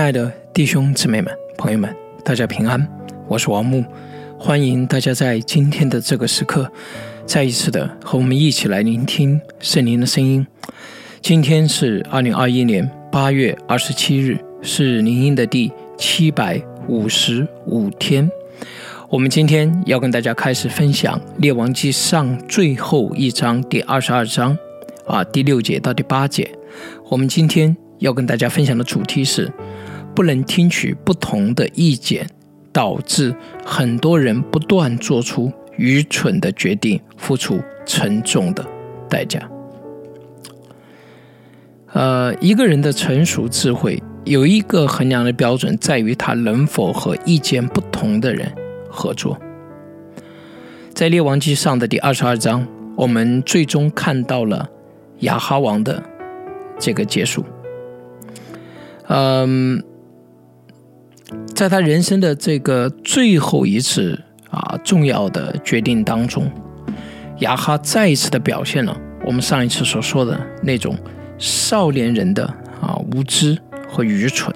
亲爱的弟兄姊妹们、朋友们，大家平安，我是王木，欢迎大家在今天的这个时刻，再一次的和我们一起来聆听圣灵的声音。今天是二零二一年八月二十七日，是灵音的第七百五十五天。我们今天要跟大家开始分享《列王记上》最后一章第二十二章，啊，第六节到第八节。我们今天要跟大家分享的主题是。不能听取不同的意见，导致很多人不断做出愚蠢的决定，付出沉重的代价。呃，一个人的成熟智慧有一个衡量的标准，在于他能否和意见不同的人合作。在列王记上的第二十二章，我们最终看到了亚哈王的这个结束。嗯。在他人生的这个最后一次啊重要的决定当中，亚哈再一次的表现了我们上一次所说的那种少年人的啊无知和愚蠢。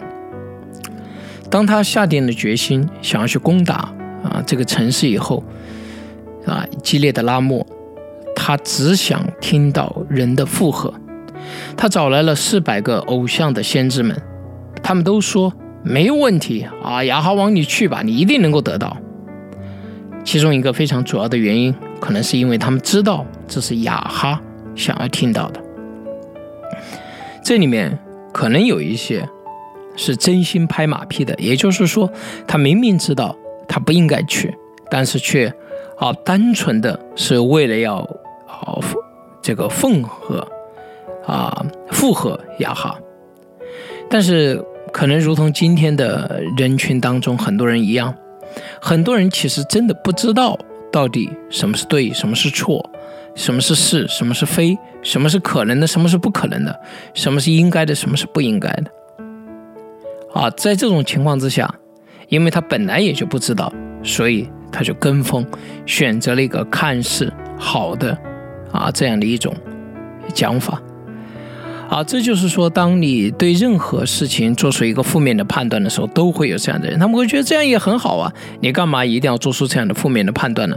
当他下定了决心想要去攻打啊这个城市以后，啊激烈的拉莫，他只想听到人的附和，他找来了四百个偶像的先知们，他们都说。没有问题啊，亚哈王，你去吧，你一定能够得到。其中一个非常主要的原因，可能是因为他们知道这是亚哈想要听到的。这里面可能有一些是真心拍马屁的，也就是说，他明明知道他不应该去，但是却啊，单纯的是为了要啊这个奉和啊附和亚哈，但是。可能如同今天的人群当中很多人一样，很多人其实真的不知道到底什么是对，什么是错，什么是是，什么是非，什么是可能的，什么是不可能的，什么是应该的，什么是不应该的。啊，在这种情况之下，因为他本来也就不知道，所以他就跟风，选择了一个看似好的啊这样的一种讲法。啊，这就是说，当你对任何事情做出一个负面的判断的时候，都会有这样的人，他们会觉得这样也很好啊，你干嘛一定要做出这样的负面的判断呢？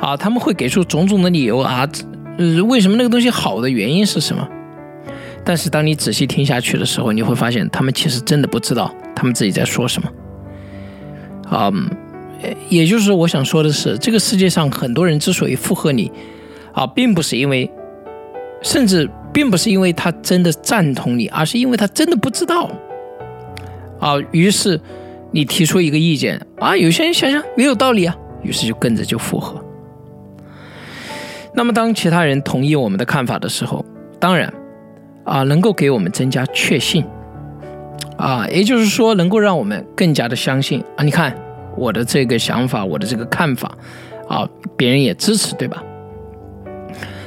啊，他们会给出种种的理由啊，呃，为什么那个东西好的原因是什么？但是当你仔细听下去的时候，你会发现，他们其实真的不知道他们自己在说什么。啊，也就是我想说的是，这个世界上很多人之所以附和你，啊，并不是因为，甚至。并不是因为他真的赞同你，而是因为他真的不知道。啊，于是你提出一个意见啊，有些人想想没有道理啊，于是就跟着就附和。那么当其他人同意我们的看法的时候，当然啊，能够给我们增加确信啊，也就是说能够让我们更加的相信啊，你看我的这个想法，我的这个看法啊，别人也支持，对吧？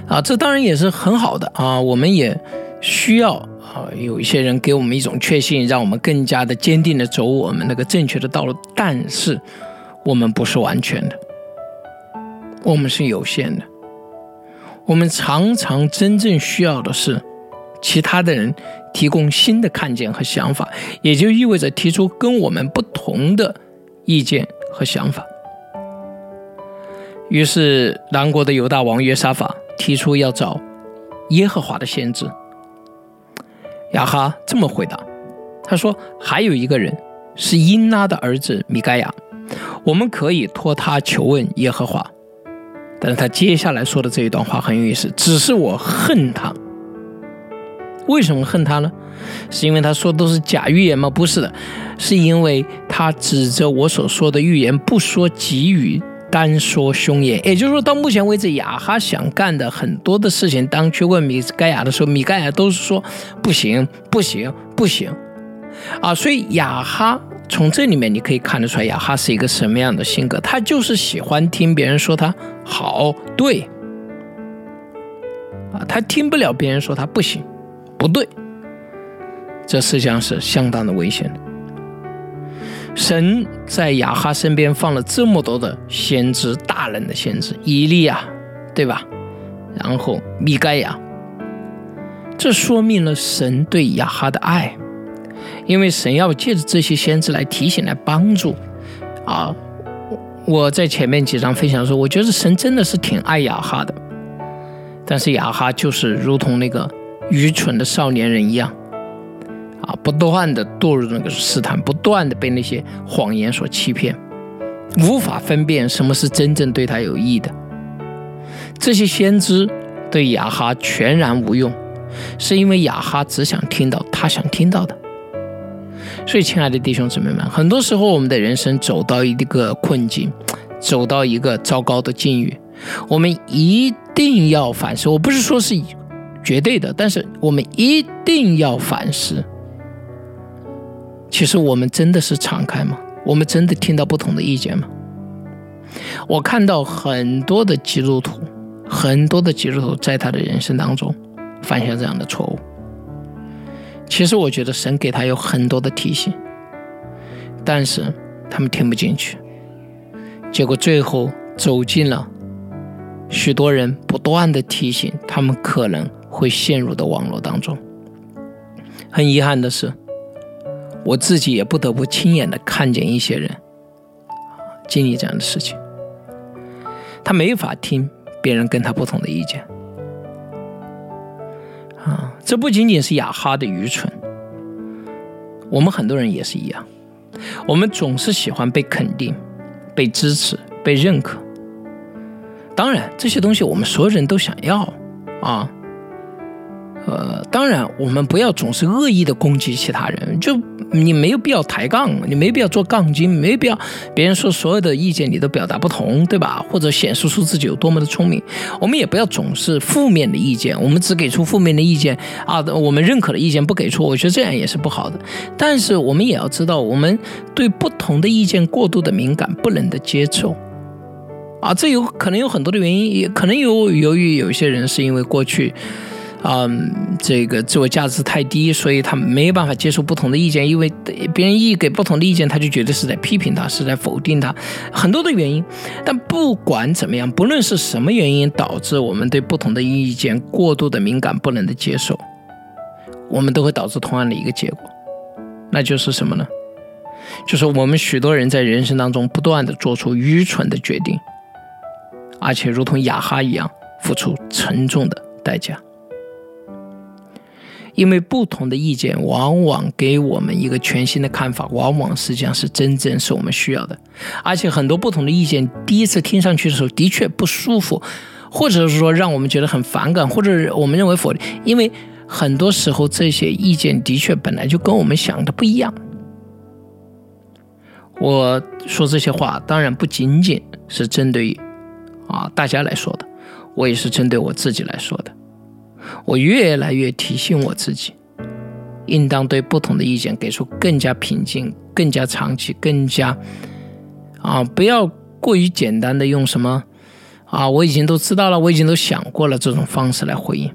啊，这当然也是很好的啊，我们也需要啊，有一些人给我们一种确信，让我们更加的坚定的走我们那个正确的道路。但是，我们不是完全的，我们是有限的。我们常常真正需要的是其他的人提供新的看见和想法，也就意味着提出跟我们不同的意见和想法。于是，南国的犹大王约沙法。提出要找耶和华的先知，亚哈这么回答：“他说还有一个人是因拉的儿子米盖亚，我们可以托他求问耶和华。但是他接下来说的这一段话很有意思，只是我恨他。为什么恨他呢？是因为他说都是假预言吗？不是的，是因为他指着我所说的预言不说给予。”单说凶言，也就是说到目前为止，亚哈想干的很多的事情，当去问米盖亚的时候，米盖亚都是说不行，不行，不行，啊，所以亚哈从这里面你可以看得出来，亚哈是一个什么样的性格？他就是喜欢听别人说他好，对，啊，他听不了别人说他不行，不对，这实际上是相当的危险的。神在亚哈身边放了这么多的先知，大人的先知，以利亚，对吧？然后米盖亚，这说明了神对亚哈的爱。因为神要借着这些先知来提醒、来帮助。啊，我在前面几章分享说，我觉得神真的是挺爱雅哈的，但是雅哈就是如同那个愚蠢的少年人一样，啊，不断的堕入那个试探，不断的被那些谎言所欺骗，无法分辨什么是真正对他有益的。这些先知对雅哈全然无用，是因为雅哈只想听到他想听到的。所以，亲爱的弟兄姊妹们，很多时候我们的人生走到一个困境，走到一个糟糕的境遇，我们一定要反思。我不是说是绝对的，但是我们一定要反思。其实我们真的是敞开吗？我们真的听到不同的意见吗？我看到很多的基督徒，很多的基督徒在他的人生当中犯下这样的错误。其实我觉得神给他有很多的提醒，但是他们听不进去，结果最后走进了许多人不断的提醒他们可能会陷入的网络当中。很遗憾的是，我自己也不得不亲眼的看见一些人经历这样的事情，他没法听别人跟他不同的意见。啊，这不仅仅是雅哈的愚蠢，我们很多人也是一样。我们总是喜欢被肯定、被支持、被认可。当然，这些东西我们所有人都想要啊。呃，当然，我们不要总是恶意的攻击其他人，就你没有必要抬杠，你没必要做杠精，没必要别人说所有的意见你都表达不同，对吧？或者显示出自己有多么的聪明。我们也不要总是负面的意见，我们只给出负面的意见啊，我们认可的意见不给出，我觉得这样也是不好的。但是我们也要知道，我们对不同的意见过度的敏感，不能的接受啊，这有可能有很多的原因，也可能有由于有些人是因为过去。嗯，这个自我价值太低，所以他没有办法接受不同的意见，因为别人一给不同的意见，他就觉得是在批评他，是在否定他，很多的原因。但不管怎么样，不论是什么原因导致我们对不同的意见过度的敏感，不能的接受，我们都会导致同样的一个结果，那就是什么呢？就是我们许多人在人生当中不断的做出愚蠢的决定，而且如同雅哈一样，付出沉重的代价。因为不同的意见往往给我们一个全新的看法，往往实际上是真正是我们需要的。而且很多不同的意见，第一次听上去的时候的确不舒服，或者是说让我们觉得很反感，或者我们认为否定。因为很多时候这些意见的确本来就跟我们想的不一样。我说这些话当然不仅仅是针对啊大家来说的，我也是针对我自己来说的。我越来越提醒我自己，应当对不同的意见给出更加平静、更加长期、更加啊，不要过于简单的用什么啊，我已经都知道了，我已经都想过了这种方式来回应。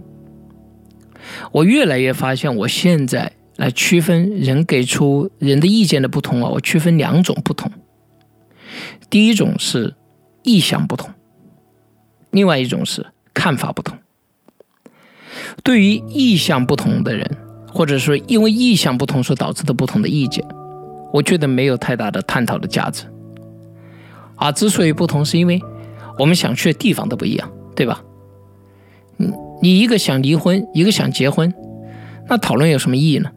我越来越发现，我现在来区分人给出人的意见的不同啊，我区分两种不同。第一种是意向不同，另外一种是看法不同。对于意向不同的人，或者说因为意向不同所导致的不同的意见，我觉得没有太大的探讨的价值。啊，之所以不同，是因为我们想去的地方都不一样，对吧？你你一个想离婚，一个想结婚，那讨论有什么意义呢？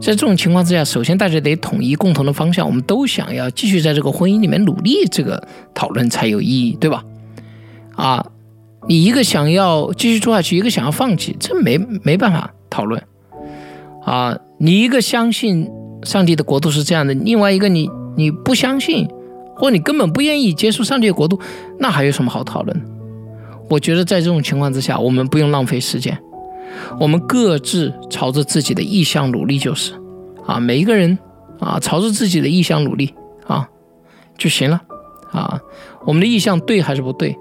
在这种情况之下，首先大家得统一共同的方向，我们都想要继续在这个婚姻里面努力，这个讨论才有意义，对吧？啊。你一个想要继续做下去，一个想要放弃，这没没办法讨论啊！你一个相信上帝的国度是这样的，另外一个你你不相信，或你根本不愿意接受上帝的国度，那还有什么好讨论？我觉得在这种情况之下，我们不用浪费时间，我们各自朝着自己的意向努力就是啊，每一个人啊朝着自己的意向努力啊就行了啊。我们的意向对还是不对？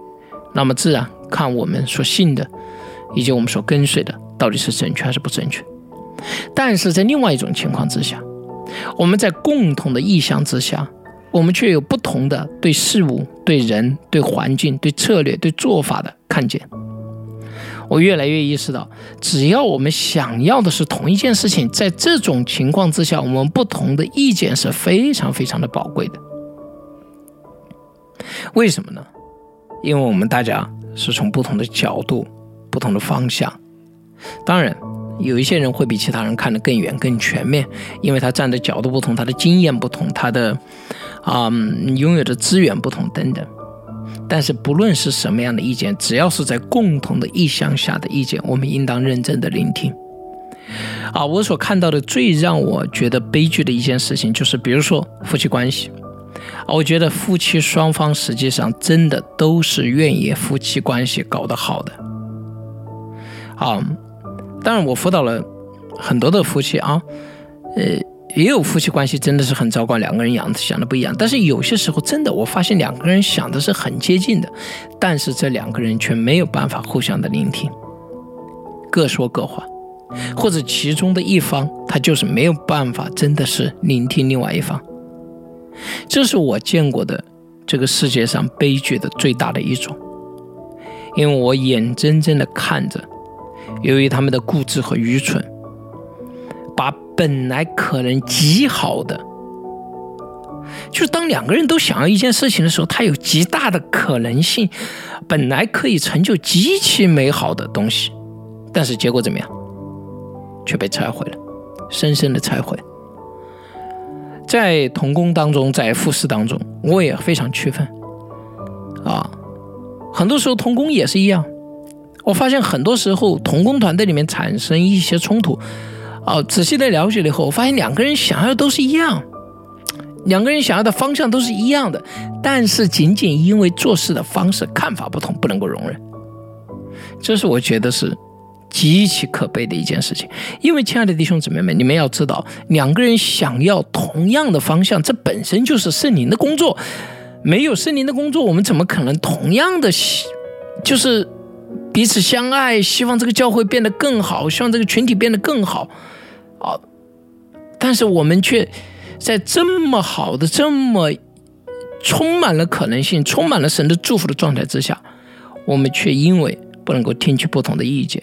那么自然。看我们所信的，以及我们所跟随的，到底是正确还是不正确？但是在另外一种情况之下，我们在共同的意向之下，我们却有不同的对事物、对人、对环境、对策略、对做法的看见。我越来越意识到，只要我们想要的是同一件事情，在这种情况之下，我们不同的意见是非常非常的宝贵的。为什么呢？因为我们大家是从不同的角度、不同的方向。当然，有一些人会比其他人看得更远、更全面，因为他站的角度不同，他的经验不同，他的啊拥有的资源不同等等。但是不论是什么样的意见，只要是在共同的意向下的意见，我们应当认真的聆听。啊，我所看到的最让我觉得悲剧的一件事情，就是比如说夫妻关系。啊，我觉得夫妻双方实际上真的都是愿意夫妻关系搞得好的。啊，当然我辅导了很多的夫妻啊，呃。也有夫妻关系真的是很糟糕，两个人想想的不一样。但是有些时候真的，我发现两个人想的是很接近的，但是这两个人却没有办法互相的聆听，各说各话，或者其中的一方他就是没有办法真的是聆听另外一方。这是我见过的这个世界上悲剧的最大的一种，因为我眼睁睁的看着，由于他们的固执和愚蠢。把本来可能极好的，就是当两个人都想要一件事情的时候，它有极大的可能性，本来可以成就极其美好的东西，但是结果怎么样，却被拆毁了，深深的拆毁。在童工当中，在复试当中，我也非常区分啊，很多时候童工也是一样，我发现很多时候童工团队里面产生一些冲突。啊，仔细的了解了以后，我发现两个人想要的都是一样，两个人想要的方向都是一样的，但是仅仅因为做事的方式、看法不同，不能够容忍。这是我觉得是极其可悲的一件事情。因为，亲爱的弟兄姊妹们，你们要知道，两个人想要同样的方向，这本身就是圣灵的工作。没有圣灵的工作，我们怎么可能同样的，就是彼此相爱，希望这个教会变得更好，希望这个群体变得更好。啊！但是我们却在这么好的、这么充满了可能性、充满了神的祝福的状态之下，我们却因为不能够听取不同的意见，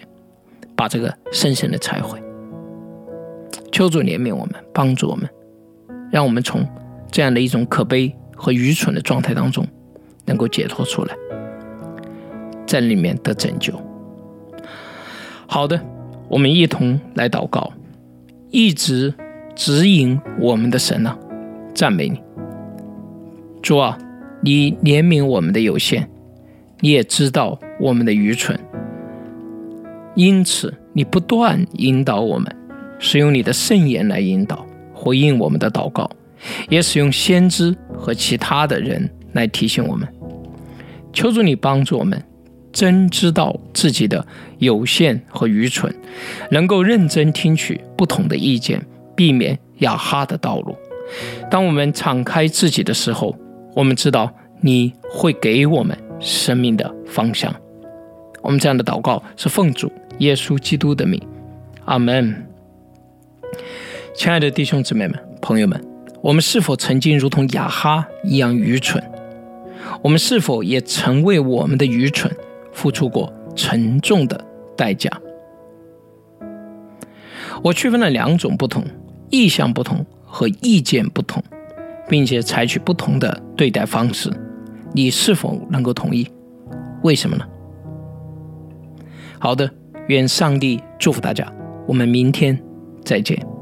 把这个深深的拆毁。求主怜悯我们，帮助我们，让我们从这样的一种可悲和愚蠢的状态当中能够解脱出来，在里面得拯救。好的，我们一同来祷告。一直指引我们的神啊，赞美你，主啊，你怜悯我们的有限，你也知道我们的愚蠢，因此你不断引导我们，使用你的圣言来引导回应我们的祷告，也使用先知和其他的人来提醒我们。求主你帮助我们。真知道自己的有限和愚蠢，能够认真听取不同的意见，避免亚哈的道路。当我们敞开自己的时候，我们知道你会给我们生命的方向。我们这样的祷告是奉主耶稣基督的名，阿门。亲爱的弟兄姊妹们、朋友们，我们是否曾经如同亚哈一样愚蠢？我们是否也曾为我们的愚蠢？付出过沉重的代价。我区分了两种不同：意向不同和意见不同，并且采取不同的对待方式。你是否能够同意？为什么呢？好的，愿上帝祝福大家。我们明天再见。